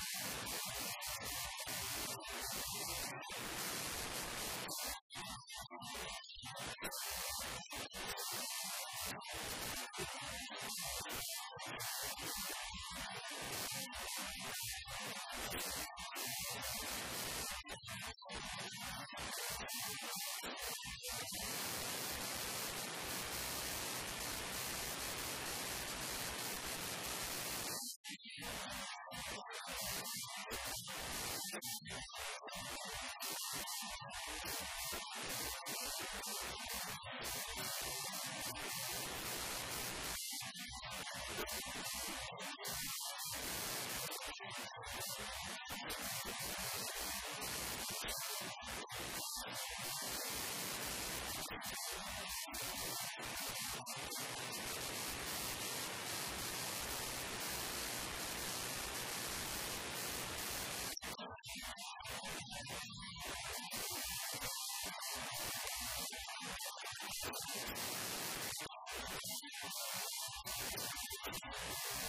Thank you. et il y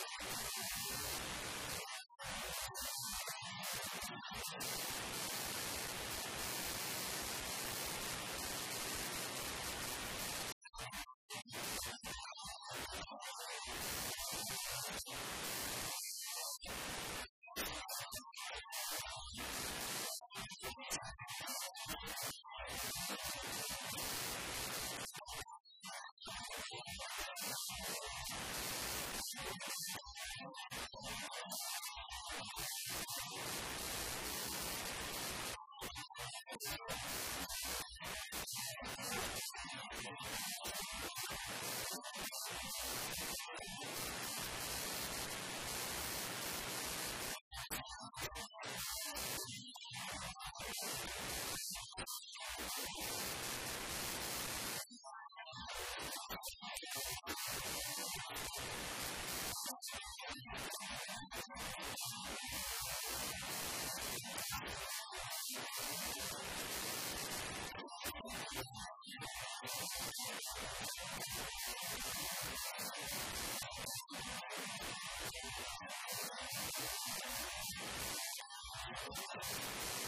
よし何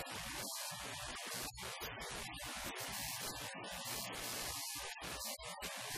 Thank you.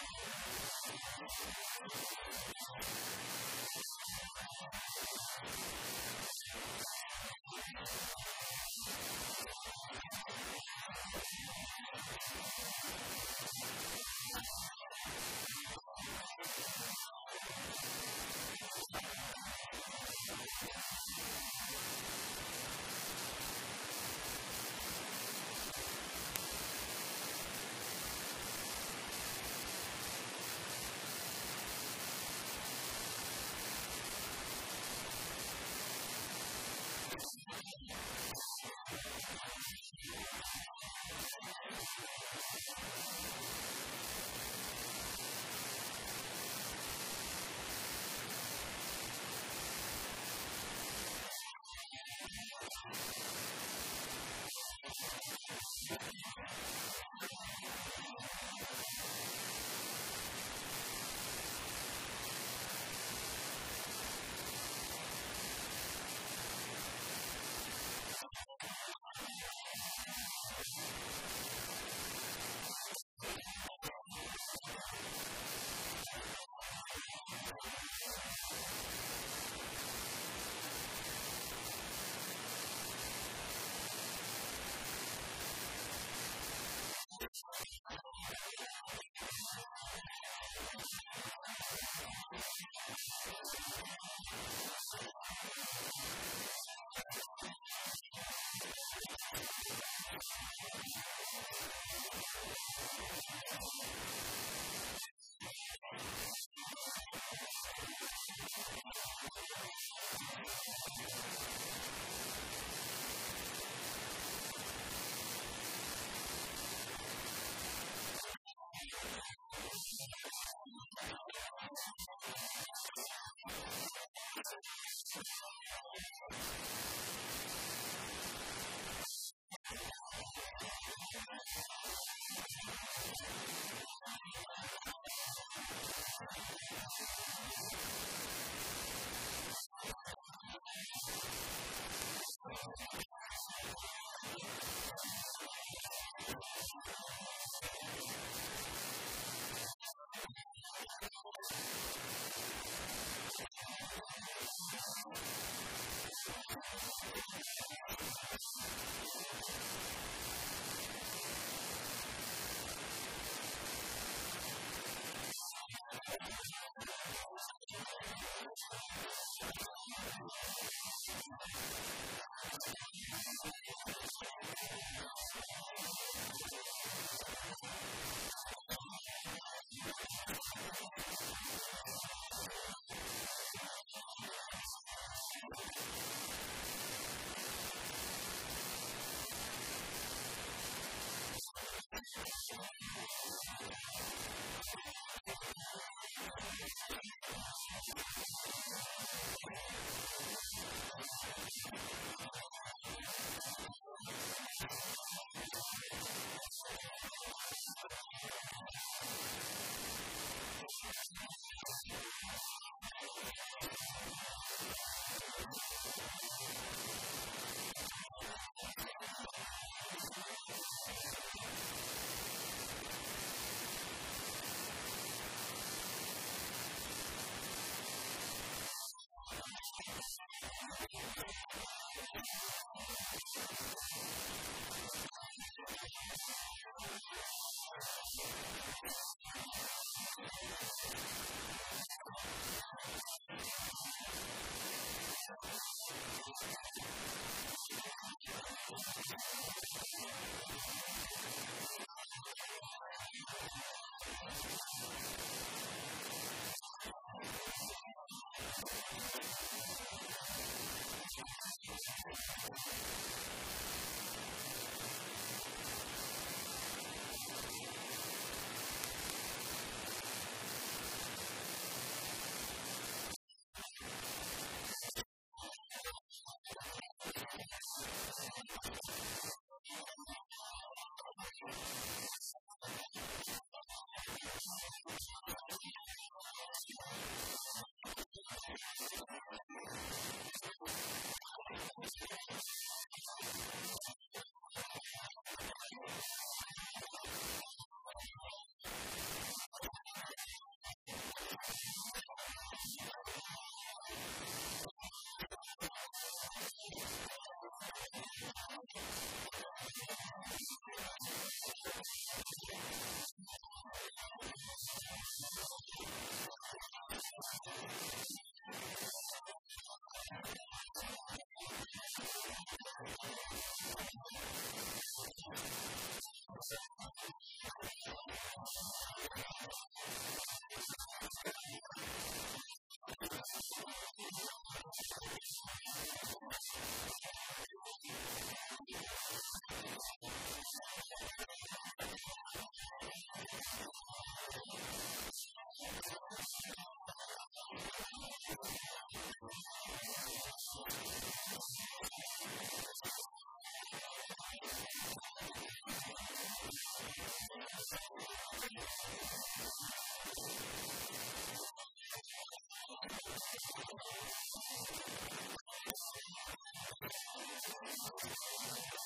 何